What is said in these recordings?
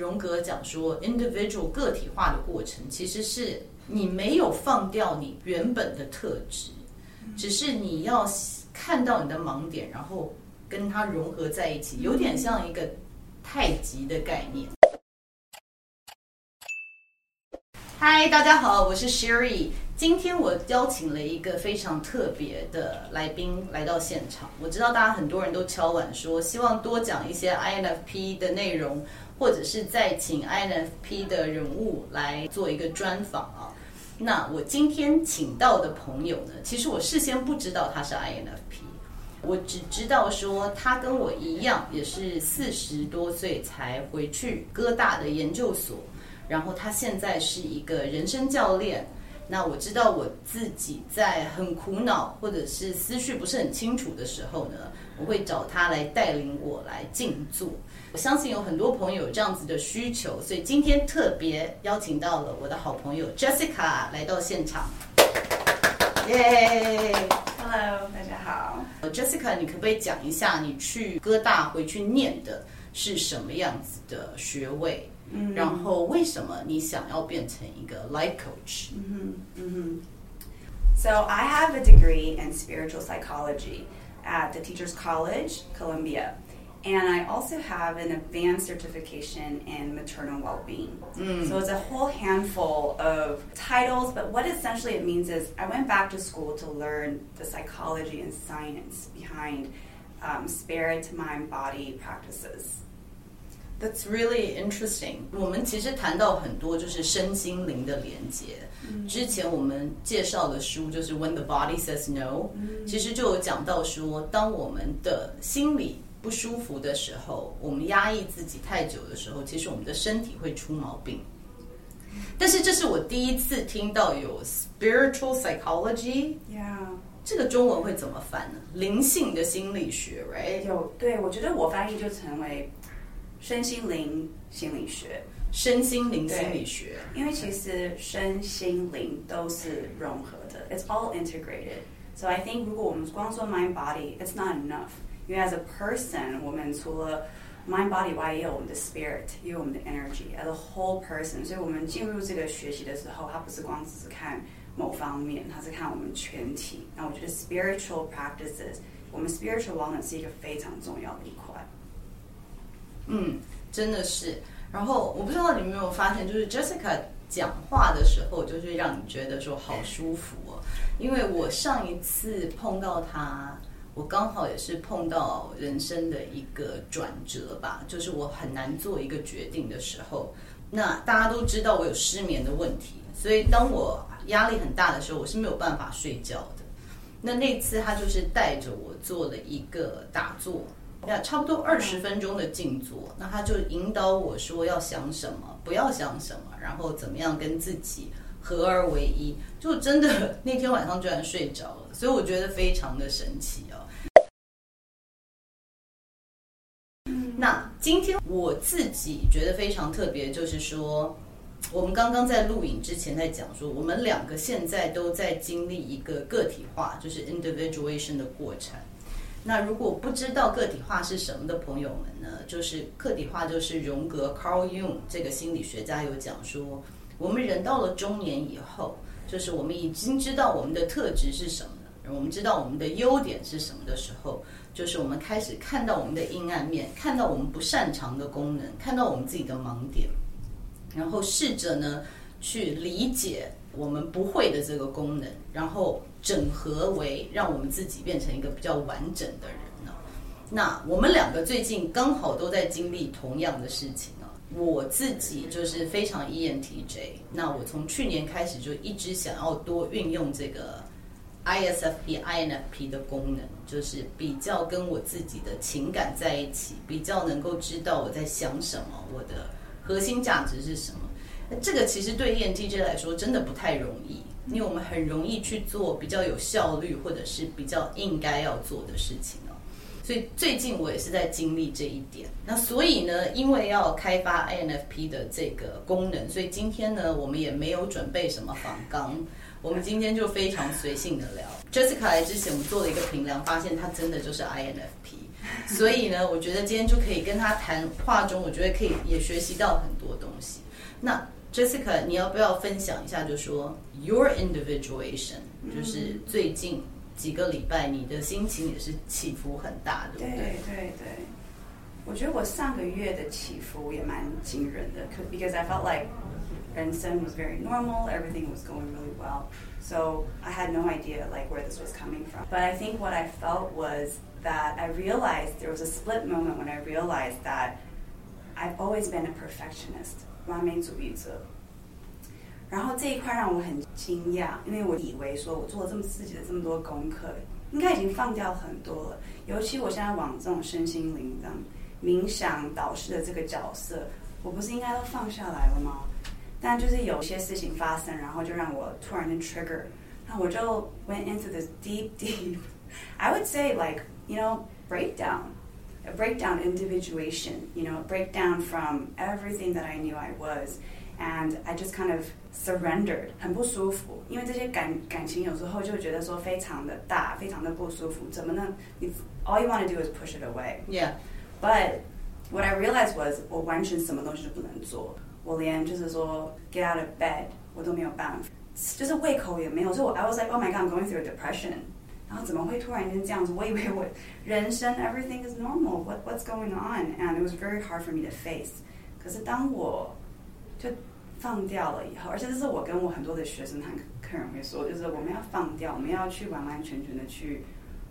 荣格讲说，individual 个体化的过程，其实是你没有放掉你原本的特质，只是你要看到你的盲点，然后跟它融合在一起，有点像一个太极的概念。嗨，大家好，我是 Sherry。今天我邀请了一个非常特别的来宾来到现场。我知道大家很多人都敲碗说，希望多讲一些 INFP 的内容。或者是再请 INFP 的人物来做一个专访啊。那我今天请到的朋友呢，其实我事先不知道他是 INFP，我只知道说他跟我一样，也是四十多岁才回去哥大的研究所，然后他现在是一个人生教练。那我知道我自己在很苦恼或者是思绪不是很清楚的时候呢，我会找他来带领我来静坐。我相信有很多朋友有这样子的需求，所以今天特别邀请到了我的好朋友 Jessica 来到现场。耶，Hello，大家好。Jessica，你可不可以讲一下你去哥大回去念的是什么样子的学位？嗯，然后为什么你想要变成一个 life coach？嗯哼，嗯哼。So I have a degree in spiritual psychology at the Teachers College, Columbia. And I also have an advanced certification in maternal well-being. Mm. So it's a whole handful of titles, but what essentially it means is I went back to school to learn the psychology and science behind um, spirit, mind, body practices. That's really interesting. 我们其实谈到很多就是身心灵的连接。之前我们介绍的书就是 When the Body Says No，其实就有讲到说，当我们的心理 不舒服的时候，我们压抑自己太久的时候，其实我们的身体会出毛病。但是这是我第一次听到有 spiritual psychology，Yeah，这个中文会怎么翻呢？灵性的心理学，right？有，对，我觉得我翻译就成为身心灵心理学，身心灵心理学，因为其实身心灵都是融合的，It's all integrated。So I think 如果我们光说 mind body，it's not enough。因为 as a person，我们除了 mind body 外，也有我们的 spirit，也有我们的 energy，as a whole person。所以，我们进入这个学习的时候，它不是光只是看某方面，它是看我们全体。那我觉得 spiritual practices，我们 spiritual wellness 是一个非常重要的一块。嗯，真的是。然后，我不知道你们有没有发现，就是 Jessica 讲话的时候，就是让你觉得说好舒服哦。因为我上一次碰到他。我刚好也是碰到人生的一个转折吧，就是我很难做一个决定的时候。那大家都知道我有失眠的问题，所以当我压力很大的时候，我是没有办法睡觉的。那那次他就是带着我做了一个打坐，那，差不多二十分钟的静坐。那他就引导我说要想什么，不要想什么，然后怎么样跟自己合而为一。就真的 那天晚上居然睡着了，所以我觉得非常的神奇哦。今天我自己觉得非常特别，就是说，我们刚刚在录影之前在讲说，我们两个现在都在经历一个个体化，就是 individuation 的过程。那如果不知道个体化是什么的朋友们呢，就是个体化就是荣格 Carl Jung 这个心理学家有讲说，我们人到了中年以后，就是我们已经知道我们的特质是什么，我们知道我们的优点是什么的时候。就是我们开始看到我们的阴暗面，看到我们不擅长的功能，看到我们自己的盲点，然后试着呢去理解我们不会的这个功能，然后整合为让我们自己变成一个比较完整的人呢。那我们两个最近刚好都在经历同样的事情呢。我自己就是非常 ENTJ，那我从去年开始就一直想要多运用这个。ISFP、INFP 的功能就是比较跟我自己的情感在一起，比较能够知道我在想什么，我的核心价值是什么。这个其实对 ENTJ 来说真的不太容易，因为我们很容易去做比较有效率或者是比较应该要做的事情哦。所以最近我也是在经历这一点。那所以呢，因为要开发 INFP 的这个功能，所以今天呢，我们也没有准备什么访纲。我们今天就非常随性的聊。Jessica 来之前，我们做了一个评量，发现她真的就是 INFP。所以呢，我觉得今天就可以跟她谈话中，我觉得可以也学习到很多东西。那 Jessica，你要不要分享一下？就说 Your individuation，就是最近几个礼拜你的心情也是起伏很大，对不对？对对对，我觉得我上个月的起伏也蛮惊人的，because I felt like 人生 was very normal, everything was going really well. So I had no idea like where this was coming from. But I think what I felt was that I realized there was a split moment when I realized that I've always been a perfectionist. 完美主义者，然后这一块让我很惊讶，因为我以为说我做了这么自己的这么多功课，应该已经放掉很多了。尤其我现在往这种身心灵的冥想导师的这个角色，我不是应该都放下来了吗？ 但就是有些事情发生，然后就让我突然间 trigger，然后我就 went into this deep deep I would say like you know breakdown a breakdown individuation you know a breakdown from everything that I knew I was and I just kind of surrendered 很不舒服，因为这些感感情有时候就觉得说非常的大，非常的不舒服，怎么能你 all you want to do is push it away yeah but what I realized was 我完全什么东西都不能做。 我连就是说 get out of bed 我都没有办法，就是胃口也没有。所以我 I was like oh my god I'm going through a depression。然后怎么会突然间这样子？我以为我人生 everything is normal what what's going on and it was very hard for me to face。可是当我就放掉了以后，而且这是我跟我很多的学生和客人会说，就是我们要放掉，我们要去完完全全的去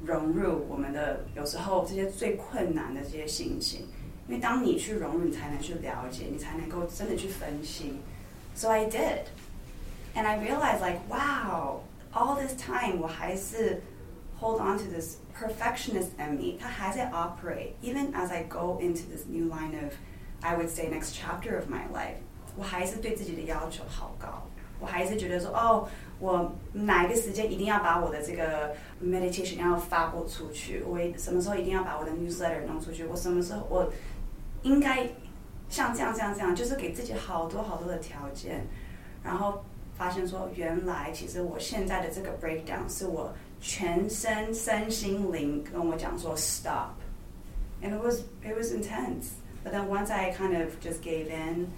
融入我们的有时候这些最困难的这些心情。 因为当你去融入，你才能去了解，你才能够真的去分析。So I did, and I realized like, wow, all this time 我还是 hold on to this perfectionist in me，它还在 operate. Even as I go into this new line of, I would say next chapter of my life，我还是对自己的要求好高。我还是觉得说，哦，我哪一个时间一定要把我的这个 meditation 要发布出去？我什么时候一定要把我的 newsletter 弄出去？我什么时候我？ 应该像这样这样这样，就是给自己好多好多的条件，然后发现说，原来其实我现在的这个 breakdown 是我全身身心灵跟我讲说 stop，and it was it was intense. But then once I kind of just gave in,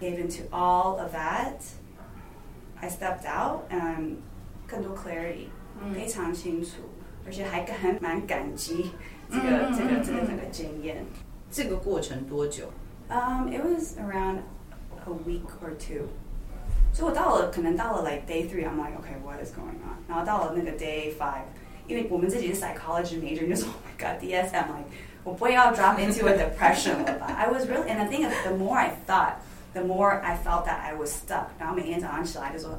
gave into all of that, I stepped out and 更多 clarity，非常清楚，而且还很蛮感激这个这个这个这个经验。 这个过程多久？Um, it was around a week or two. 所以我到了，可能到了 like day three, I'm like, okay, what is going on? 然后到了那个 day five，因为我们自己是 psychology major，就说 oh my god, DSM, like 我不会要 drop into a depression 了吧？I was really, and I think the more I thought, the more I felt that I was stuck. 然后每天早上起来就说，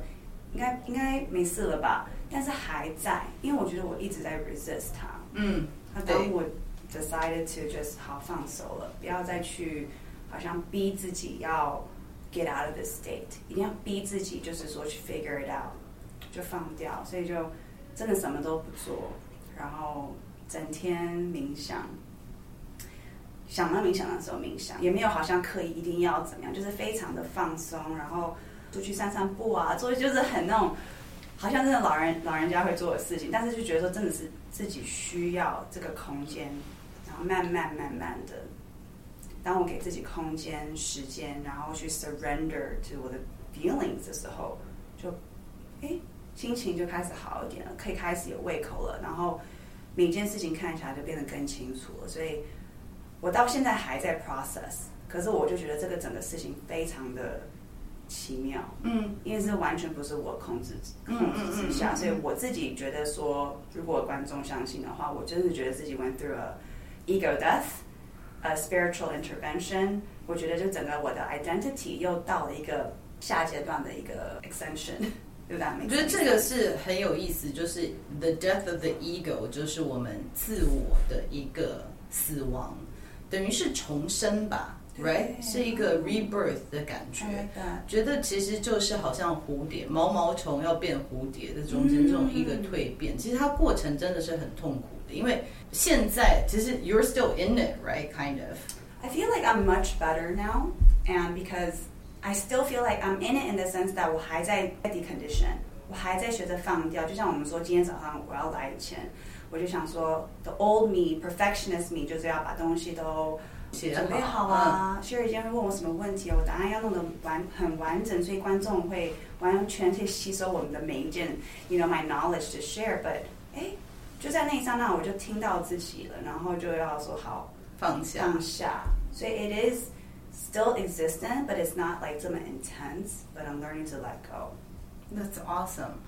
应该应该没事了吧？但是还在，因为我觉得我一直在 resist 它。嗯，那当我。 Decided to just 好放手了，不要再去好像逼自己要 get out of this state，一定要逼自己，就是说去 figure it out，就放掉，所以就真的什么都不做，然后整天冥想，想到冥想的时候冥想，也没有好像刻意一定要怎么样，就是非常的放松，然后出去散散步啊，做就是很那种。好像真的老人老人家会做的事情，但是就觉得说真的是自己需要这个空间。慢慢慢慢的，当我给自己空间、时间，然后去 surrender to 我的 feelings 的时候，就，哎，心情就开始好一点了，可以开始有胃口了，然后每件事情看起来就变得更清楚了。所以，我到现在还在 process，可是我就觉得这个整个事情非常的奇妙，嗯，因为是完全不是我控制控制之下，所以我自己觉得说，如果观众相信的话，我真的觉得自己 went through a Ego death, a spiritual intervention，我觉得就整个我的 identity 又到了一个下阶段的一个 extension，对不对？我觉得这个是很有意思，就是 the death of the ego，就是我们自我的一个死亡，等于是重生吧 ，right？是一个 rebirth 的感觉，觉得其实就是好像蝴蝶毛毛虫要变蝴蝶的中间这种一个蜕变，其实它过程真的是很痛苦的，因为。现在其实 you're still in it, right? Kind of. I feel like I'm much better now, and because I still feel like I'm in it in the sense that 我还在 decondition， 我还在学着放掉。就像我们说，今天早上我要来以前，我就想说，the old me, perfectionist me，就是要把东西都 准备好啊。Sherry 今天问我什么问题，我答案要弄得完很完整，所以观众会完全去吸收我们的每一件，you know my knowledge to share。But 哎，就在那一刹那，我就听到自己了，然后就要说好放下放下。所以 it is still existent, but it's not like 这么 intense. But I'm learning to let go. That's awesome.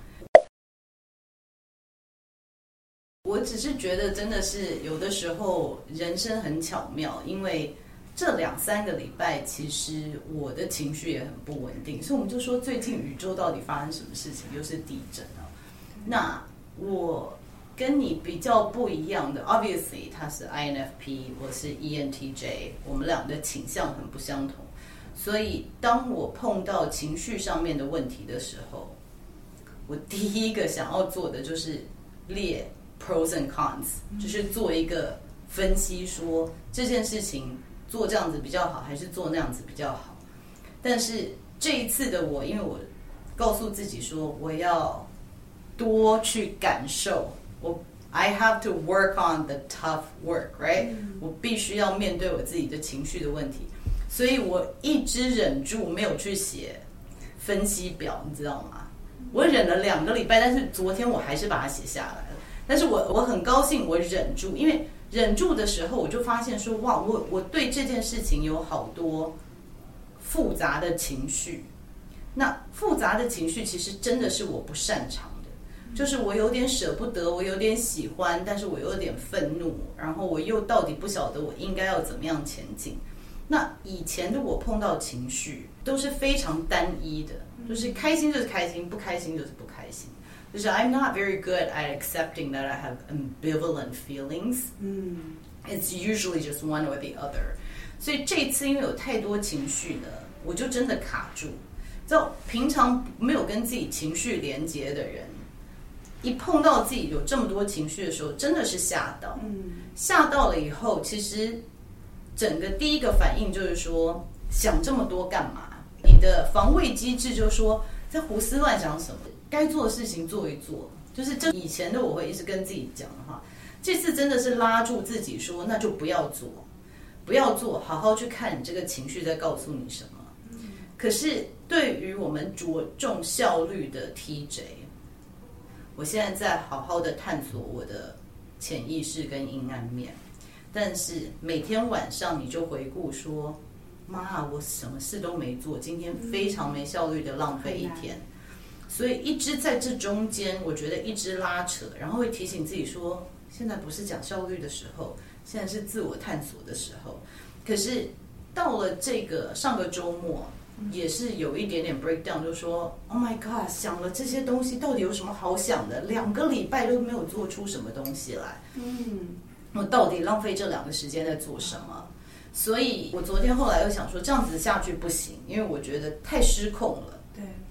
我只是觉得真的是有的时候人生很巧妙，因为这两三个礼拜其实我的情绪也很不稳定，所以我们就说最近宇宙到底发生什么事情？又是地震啊！那我跟你比较不一样的，obviously 他是 INFP，我是 ENTJ，我们俩的倾向很不相同。所以，当我碰到情绪上面的问题的时候，我第一个想要做的就是列 pros and cons，就是做一个分析说，说这件事情做这样子比较好，还是做那样子比较好。但是这一次的我，因为我告诉自己说，我要多去感受，我 I have to work on the tough work，right？我必须要面对我自己的情绪的问题。所以我一直忍住没有去写分析表，你知道吗？我忍了两个礼拜，但是昨天我还是把它写下来了。但是我我很高兴，我忍住，因为忍住的时候，我就发现说，哇，我我对这件事情有好多复杂的情绪。那复杂的情绪其实真的是我不擅长的，就是我有点舍不得，我有点喜欢，但是我有点愤怒，然后我又到底不晓得我应该要怎么样前进。那以前的我碰到情绪都是非常单一的，就是开心就是开心，不开心就是不。I'm not very good at accepting that I have ambivalent feelings. 嗯，It's usually just one or the other. 所以这一次因为有太多情绪呢，我就真的卡住。就平常没有跟自己情绪连接的人，一碰到自己有这么多情绪的时候，真的是吓到。嗯，吓到了以后，其实。整个第一个反应就是说，想这么多干嘛？你的防卫机制就是说，在胡思乱想什么？该做的事情做一做。就是这以前的我会一直跟自己讲的话，这次真的是拉住自己说，那就不要做，不要做，好好去看你这个情绪在告诉你什么。可是对于我们着重效率的 TJ，我现在在好好的探索我的潜意识跟阴暗面。但是每天晚上你就回顾说，妈，我什么事都没做，今天非常没效率的浪费一天，所以一直在这中间，我觉得一直拉扯，然后会提醒自己说，现在不是讲效率的时候，现在是自我探索的时候。可是到了这个上个周末，也是有一点点 breakdown，就说，Oh my God，想了这些东西到底有什么好想的？两个礼拜都没有做出什么东西来。嗯。我到底浪费这两个时间在做什么？所以我昨天后来又想说，这样子下去不行，因为我觉得太失控了。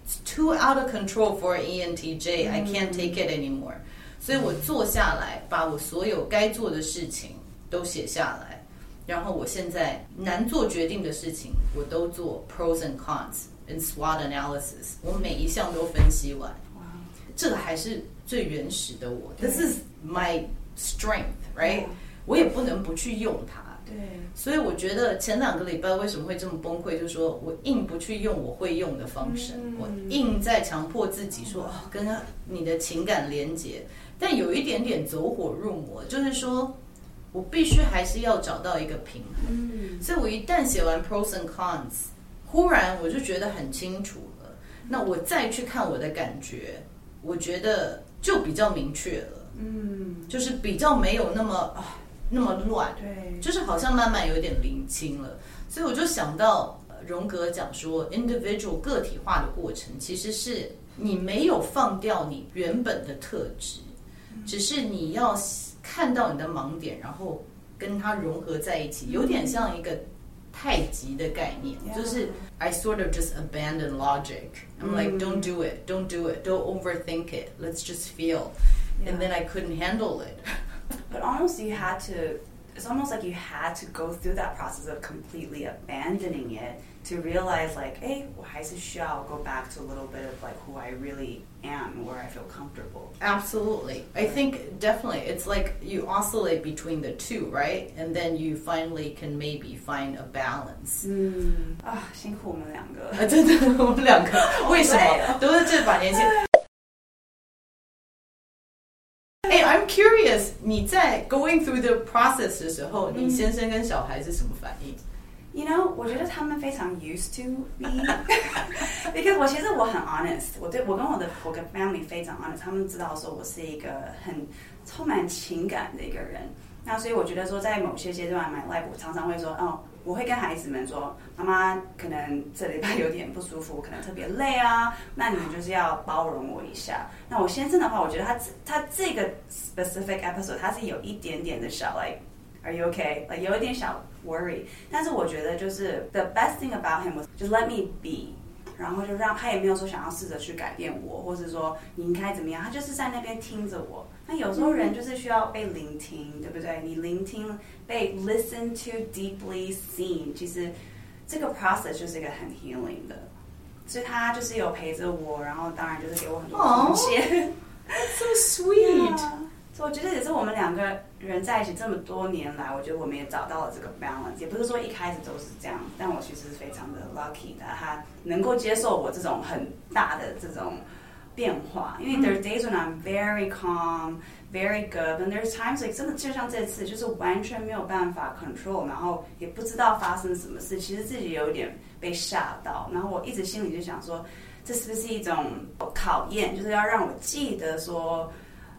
对，too out of control for ENTJ，I can't take it anymore。所以我坐下来，把我所有该做的事情都写下来，然后我现在难做决定的事情，我都做 pros and cons and SWOT analysis，我每一项都分析完。哇，这个还是最原始的我。This is my strength，right？我也不能不去用它。 对，所以我觉得前两个礼拜为什么会这么崩溃，就是说我硬不去用我会用的方式，我硬在强迫自己说哦，跟你的情感连接，但有一点点走火入魔，就是说我必须还是要找到一个平衡。嗯，所以我一旦写完 pros and cons，忽然我就觉得很清楚了。那我再去看我的感觉，我觉得就比较明确了。嗯，就是比较没有那么啊那么乱，对，就是好像慢慢有点厘清了。所以我就想到荣格讲说，individual 个体化的过程，其实是你没有放掉你原本的特质，只是你要看到你的盲点，然后跟它融合在一起，有点像一个太极的概念，就是 I sort of just abandon logic. I'm like, don't do it, don't do it, don't overthink it. Let's just feel. And then I couldn't handle it. But honestly, you had to it's almost like you had to go through that process of completely abandoning it to realize like, hey, well, I should go back to a little bit of like who I really am, where I feel comfortable. Absolutely. I think definitely it's like you oscillate between the two, right? And then you finally can maybe find a balance. 嗯啊，辛苦我们两个。啊，真的，我们两个为什么都是这把年纪？ I'm curious，你在 going through the process 的时候，你先生跟小孩是什么反应？You know，我觉得他们非常 used to me，because 我其实我很 honest，我对我跟我的我跟 family 非常 honest，他们知道说我是一个很充满情感的一个人。那所以我觉得说，在某些阶段，my life 我常常会说，哦，我会跟孩子们说，妈妈可能这礼拜有点不舒服，可能特别累啊，那你们就是要包容我一下。那我先生的话，我觉得他他这个 specific episode，他是有一点点的小 like。Are you okay? 呃有一点小 worry，但是我觉得就是 the best thing about him was just let me be，然后就让他也没有说想要试着去改变我，或者说你应该怎么样，他就是在那边听着我。那有时候人就是需要被聆听，对不对？你聆听被 listen to deeply seen，其实这个 process 就是一个很 healing 的，所以他就是有陪着我，然后当然就是给我很多贡献。Oh, that's so sweet. 我觉得也是我们两个人在一起这么多年来，我觉得我们也找到了这个 balance。也不是说一开始都是这样，但我其实是非常的 lucky 的，他能够接受我这种很大的这种变化。因为 there are days when I'm very calm, very good, and there's times like 真的就像这次，就是完全没有办法 control，然后也不知道发生什么事，其实自己有点被吓到。然后我一直心里就想说，这是不是一种考验？就是要让我记得说。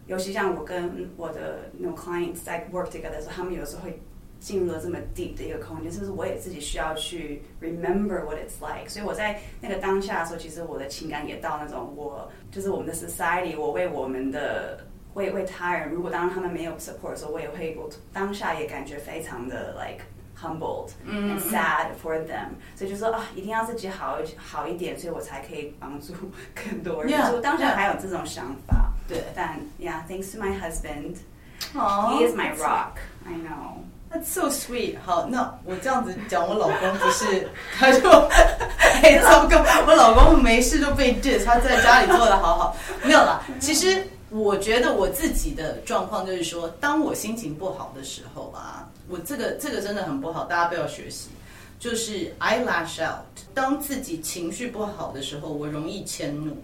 尤其像我跟我的那种 clients 在 work together 的时候，他们有时候会进入了这么 deep 的一个空间，是不是我也自己需要去 remember what it's like？所以我在那个当下的时候，其实我的情感也到那种我就是我们的 society，我为我们的为为他人，如果当他们没有 support 的时候，我也会我当下也感觉非常的 like humbled and sad for them，所以就说啊，一定要自己好好一点，所以我才可以帮助更多人。Yeah, 我当下还有这种想法。对，但 yeah，thanks to my husband，he is my rock。I know that's so sweet。好，那我这样子讲，我老公不是，他就哎，糟糕，我老公没事就被 diss，他在家里做得好好，没有啦。其实我觉得我自己的状况就是说，当我心情不好的时候啊，我这个这个真的很不好，大家不要学习。就是 I lash out，当自己情绪不好的时候，我容易迁怒。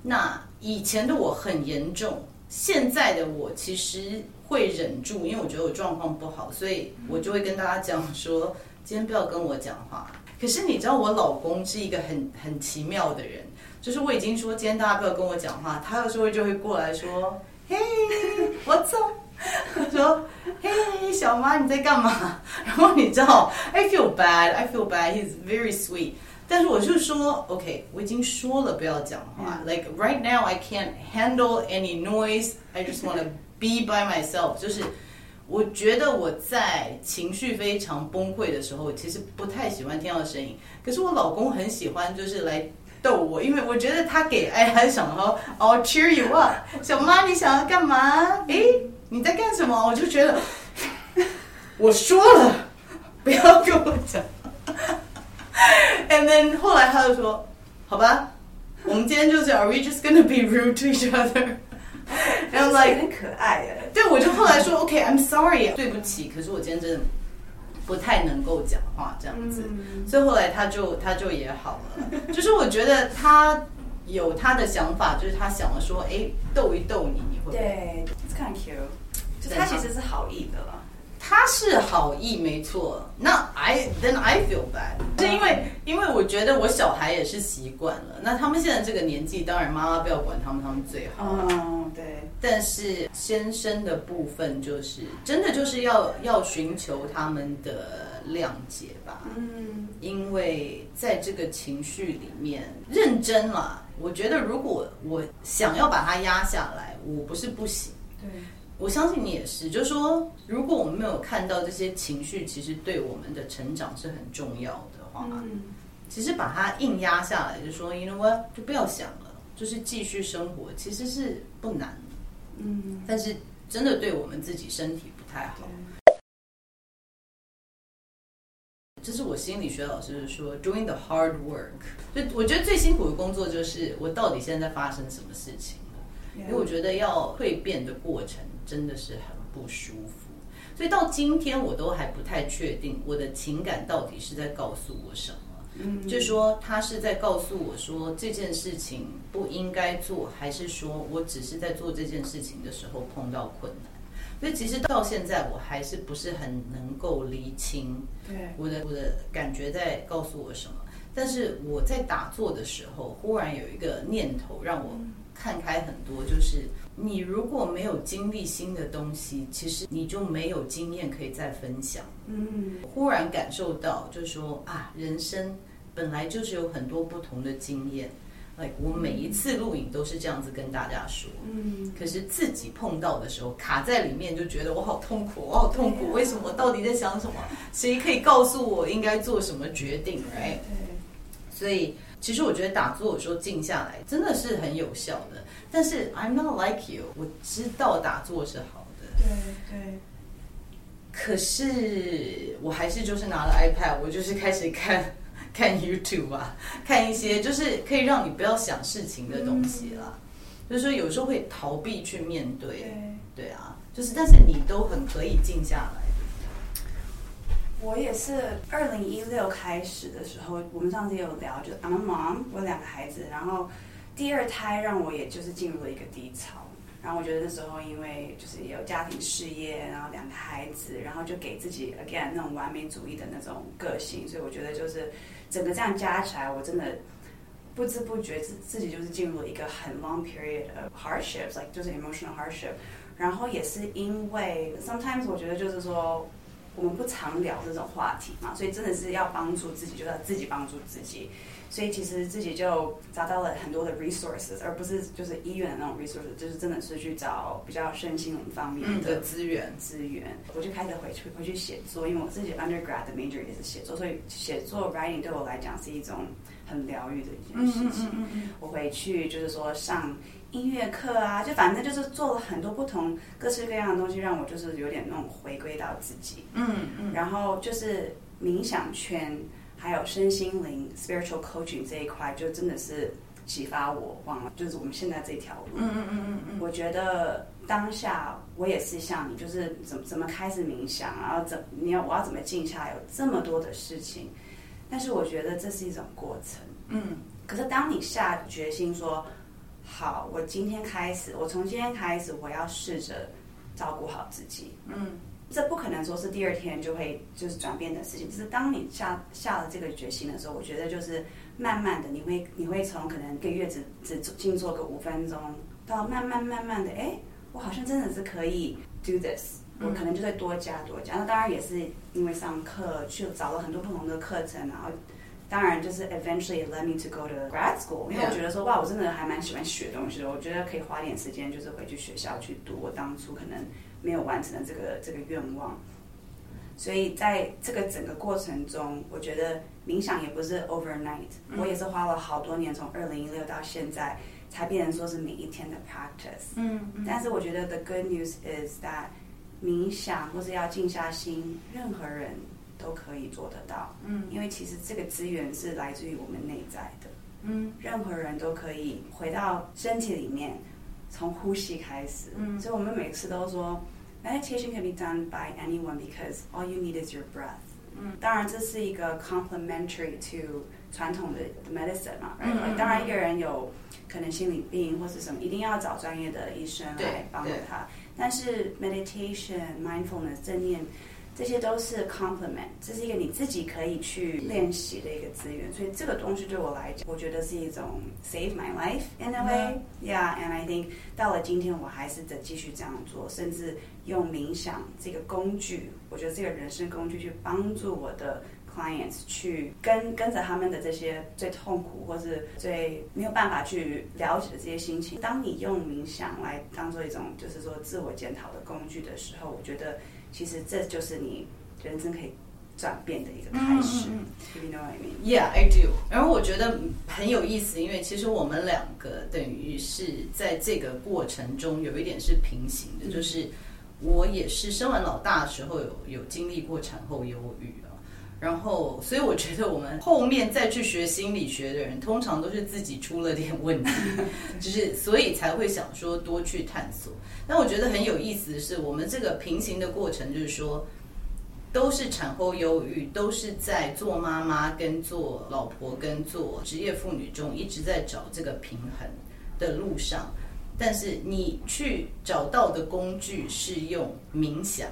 那以前的我很严重，现在的我其实会忍住，因为我觉得我状况不好，所以我就会跟大家讲说，今天不要跟我讲话。可是你知道我老公是一个很很奇妙的人，就是我已经说今天大家不要跟我讲话，他有时候就会过来说嘿，what's up？他 说，Hey，小妈你在干嘛？然后你知道，I feel bad，I feel bad，he's very sweet。但是我就说，OK，我已经说了不要讲话。Like right now, I can't handle any noise. I just want to be by myself. 就是我觉得我在情绪非常崩溃的时候，其实不太喜欢听到声音。可是我老公很喜欢，就是来逗我，因为我觉得他给爱，他想说，I'll cheer you up。小妈，你想要干嘛？诶，你在干什么？我就觉得，我说了，不要跟我讲。And then 后来他就说：“好吧，我们今天就是 Are we just gonna be rude to each other？” And I'm like 很可爱耶。对，我就后来说：“OK，I'm sorry，对不起。”可是我今天真的不太能够讲话这样子，嗯、所以后来他就他就也好了。就是我觉得他有他的想法，就是他想了说：“哎，逗一逗你，你会？”对 kind of cute。就他其实是好意的啦。他是好意没错，那 I then I feel bad，是因为因为我觉得我小孩也是习惯了，那他们现在这个年纪，当然妈妈不要管他们，他们最好。嗯，对。但是先生的部分就是真的就是要要寻求他们的谅解吧。嗯，因为在这个情绪里面认真了，我觉得如果我想要把它压下来，我不是不行。对。我相信你也是，就是说，如果我们没有看到这些情绪，其实对我们的成长是很重要的话，嗯、其实把它硬压下来，就说，you know what，就不要想了，就是继续生活，其实是不难，嗯，但是真的对我们自己身体不太好。这是我心理学老师说，doing the hard work。就我觉得最辛苦的工作就是我到底现在发生什么事情了，因为我觉得要蜕变的过程真的是很不舒服。所以到今天我都还不太确定我的情感到底是在告诉我什么。嗯，就说他是在告诉我说这件事情不应该做，还是说我只是在做这件事情的时候碰到困难？所以其实到现在我还是不是很能够厘清，对我的我的感觉在告诉我什么。但是我在打坐的时候，忽然有一个念头让我看开很多，就是你如果没有经历新的东西，其实你就没有经验可以再分享。嗯，忽然感受到，就是说啊，人生本来就是有很多不同的经验。Like, 我每一次录影都是这样子跟大家说，嗯，可是自己碰到的时候卡在里面，就觉得我好痛苦，我好痛苦。为什么？到底在想什么？谁可以告诉我应该做什么决定？Right？所以其实我觉得打坐有时候静下来真的是很有效的。但是 I'm not like you，我知道打坐是好的，对对。可是我还是就是拿了 iPad，我就是开始看。看 YouTube 啊，看一些就是可以让你不要想事情的东西啦。嗯、就是说有时候会逃避去面对，对，对啊，就是但是你都很可以静下来。我也是，二零一六开始的时候，我们上次也有聊，就是 I'm a mom，我有两个孩子，然后第二胎让我也就是进入了一个低潮。然后我觉得那时候因为就是有家庭事业，然后两个孩子，然后就给自己 again 那种完美主义的那种个性，所以我觉得就是。整个这样加起来，我真的不知不觉自自己就是进入了一个很 long period of hardships，like 就是 emotional hardship。然后也是因为 sometimes 我觉得就是说我们不常聊这种话题嘛，所以真的是要帮助自己，就要自己帮助自己。所以其实自己就找到了很多的 resources，而不是就是医院的那种 resources，就是真的是去找比较身心灵方面的资源资源。我就开始回去回去写作，因为我自己 undergrad 的 major 也是写作，所以写作 writing 对我来讲是一种很疗愈的一件事情。我回去就是说上音乐课啊，就反正就是做了很多不同各式各样的东西，让我就是有点那种回归到自己。嗯嗯。然后就是冥想圈。还有身心灵 spiritual coaching 这一块，就真的是启发我，忘了就是我们现在这条路。嗯嗯嗯嗯，我觉得当下我也是像你，就是怎么怎么开始冥想，然后怎你要我要怎么静下来，有这么多的事情。但是我觉得这是一种过程。嗯。可是当你下决心说，好，我今天开始，我从今天开始，我要试着照顾好自己。嗯。这不可能说是第二天就会就是转变的事情，就是当你下下了这个决心的时候，我觉得就是慢慢的，你会你会从可能一个月只只静坐个五分钟，到慢慢慢慢的，哎，我好像真的是可以 do this，我可能就会多加多加。那当然也是因为上课去找了很多不同的课程，然后当然就是 eventually led me to go to grad school，因为我觉得说哇，我真的还蛮喜欢学东西的，我觉得可以花点时间就是回去学校去读我当初可能。没有完成的这个这个愿望，所以在这个整个过程中，我觉得冥想也不是 overnight，我也是花了好多年，从二零一六到现在，才变成说是每一天的 practice。嗯，但是我觉得 the good news is that 冥想或是要静下心，任何人都可以做得到。嗯，因为其实这个资源是来自于我们内在的。嗯，任何人都可以回到身体里面，从呼吸开始。嗯，所以我们每次都说。Meditation can be done by anyone because all you need is your breath。嗯，当然这是一个 complementary to 传统的 medicine 嘛，嗯，当然一个人有可能心理病或是什么，一定要找专业的医生来帮助他。但是 meditation、mindfulness、正念。这些都是 compliment，这是一个你自己可以去练习的一个资源，所以这个东西对我来讲，我觉得是一种 save my life in a way，yeah，and I think 到了今天我还是得继续这样做，甚至用冥想这个工具，我觉得这个人生工具去帮助我的 clients 去跟跟着他们的这些最痛苦或是最没有办法去了解的这些心情，当你用冥想来当做一种就是说自我检讨的工具的时候，我觉得。其实这就是你人生可以转变的一个开始。嗯，You know what I mean? Yeah, I do. 然后我觉得很有意思，因为其实我们两个等于是在这个过程中有一点是平行的，嗯、就是我也是生完老大的时候有有经历过产后忧郁啊，然后，所以我觉得我们后面再去学心理学的人，通常都是自己出了点问题，就是所以才会想说多去探索。但我觉得很有意思的是，我们这个平行的过程，就是说都是产后忧郁，都是在做妈妈跟做老婆跟做职业妇女中一直在找这个平衡的路上。但是你去找到的工具是用冥想。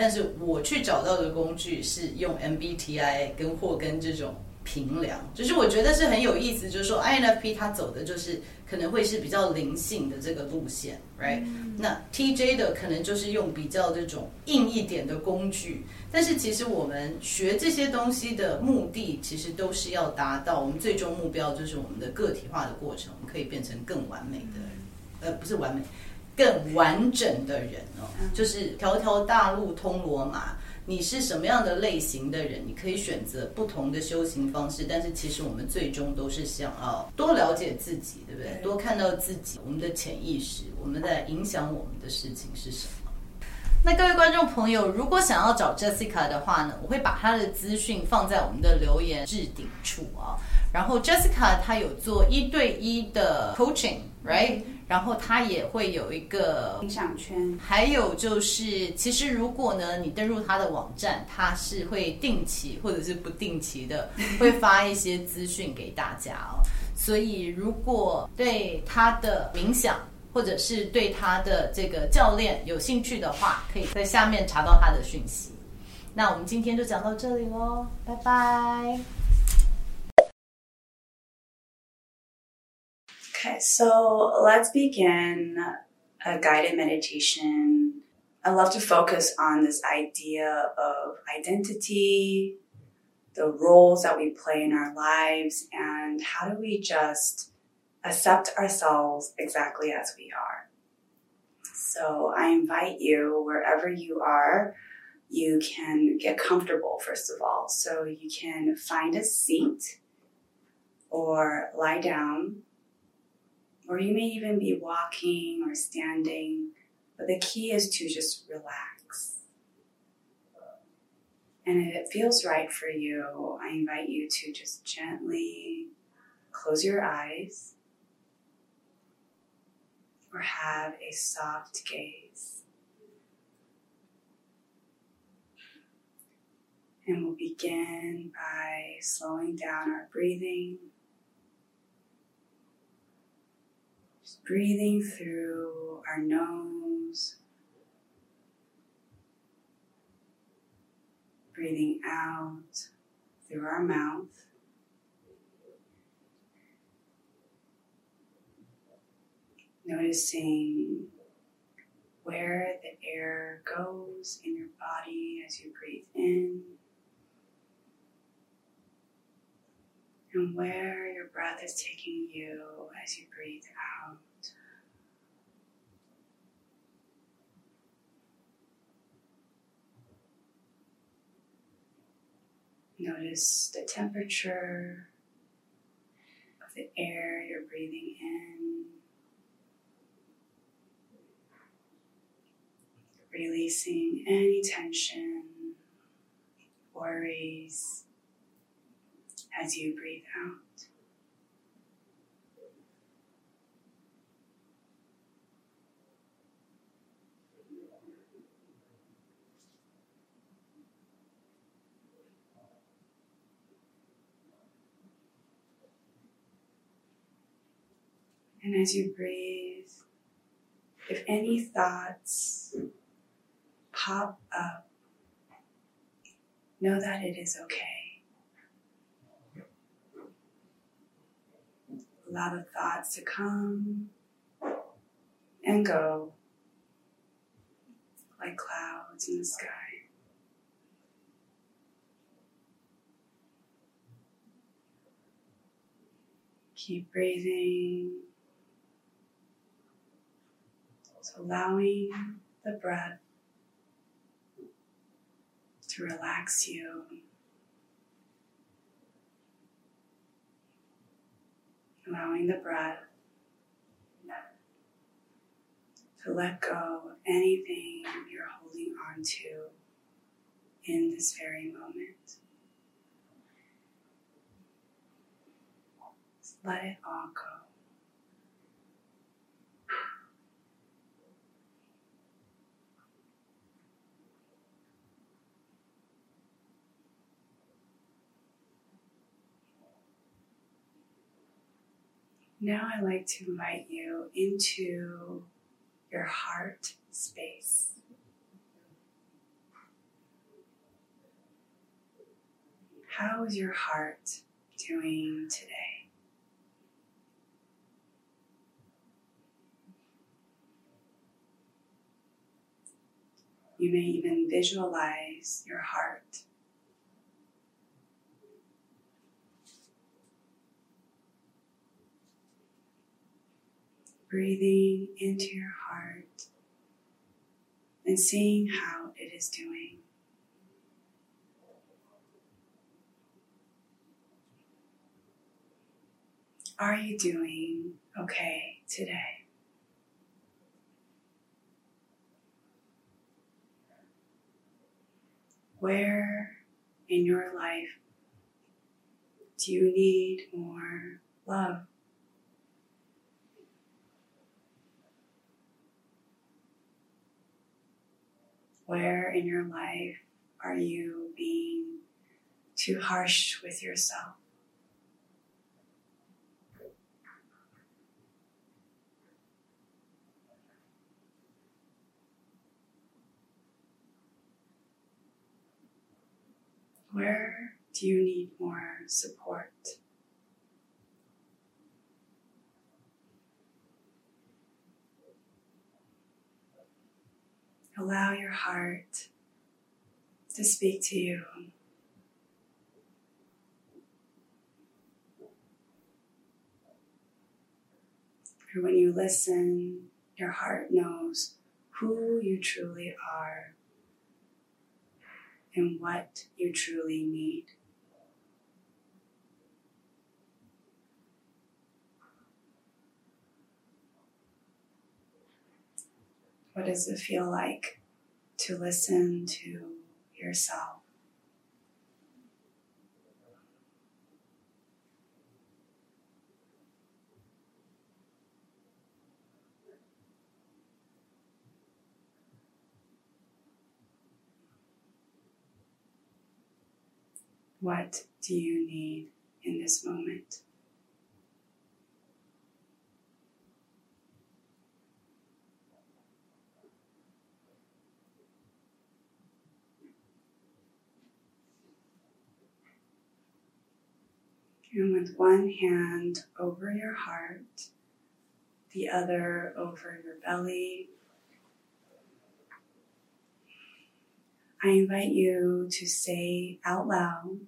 但是我去找到的工具是用 MBTI 跟或跟这种评量，就是我觉得是很有意思。就是说 INFP 它走的就是可能会是比较灵性的这个路线，right？嗯。那 TJ 的可能就是用比较这种硬一点的工具。但是其实我们学这些东西的目的，其实都是要达到我们最终目标，就是我们的个体化的过程，我们可以变成更完美的，呃，不是完美。更完整的人哦，就是条条大路通罗马。你是什么样的类型的人？你可以选择不同的修行方式，但是其实我们最终都是想要多了解自己，对不对？多看到自己，我们的潜意识，我们在影响我们的事情是什么？那各位观众朋友，如果想要找 Jessica 的话呢，我会把她的资讯放在我们的留言置顶处啊。然后 Jessica 她有做一对一的 coaching，right？然后他也会有一个影响圈，还有就是，其实如果呢，你登入他的网站，他是会定期或者是不定期的会发一些资讯给大家哦。所以如果对他的冥想或者是对他的这个教练有兴趣的话，可以在下面查到他的讯息。那我们今天就讲到这里喽，拜拜。Okay, so let's begin a guided meditation. I love to focus on this idea of identity, the roles that we play in our lives, and how do we just accept ourselves exactly as we are. So I invite you, wherever you are, you can get comfortable, first of all. So you can find a seat or lie down or you may even be walking or standing, but the key is to just relax. And if it feels right for you, I invite you to just gently close your eyes or have a soft gaze. And we'll begin by slowing down our breathing. Breathing through our nose, breathing out through our mouth. Noticing where the air goes in your body as you breathe in. And where your breath is taking you as you breathe out. Notice the temperature of the air you're breathing in. Releasing any tension, worries as you breathe out. And as you breathe, if any thoughts pop up, know that it is okay. Allow the thoughts to come and go like clouds in the sky. Keep breathing so allowing the breath to relax you. Allowing the breath to let go of anything you're holding on to in this very moment. Just let it all go. Now I'd like to invite you into your heart space. How is your heart doing today? You may even visualize your heart. Breathing into your heart and seeing how it is doing. Are you doing okay today? Where in your life do you need more love? Where in your life are you being too harsh with yourself? Where do you need more support? Allow your heart to speak to you. For when you listen, your heart knows who you truly are and what you truly need. What does it feel like to listen to yourself? What do you need in this moment? And with one hand over your heart, the other over your belly, I invite you to say out loud,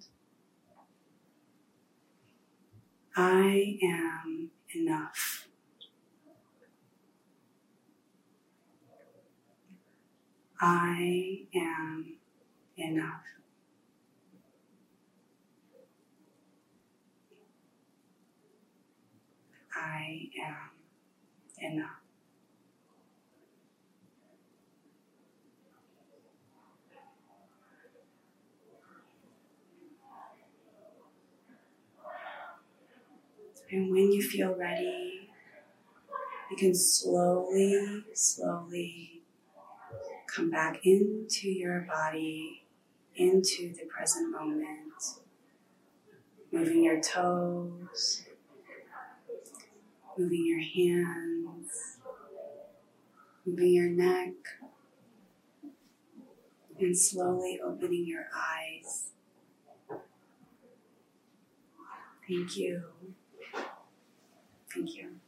I am enough. I am enough. I am enough. And when you feel ready, you can slowly, slowly come back into your body, into the present moment, moving your toes, moving your hands, moving your neck, and slowly opening your eyes. Thank you. Thank you.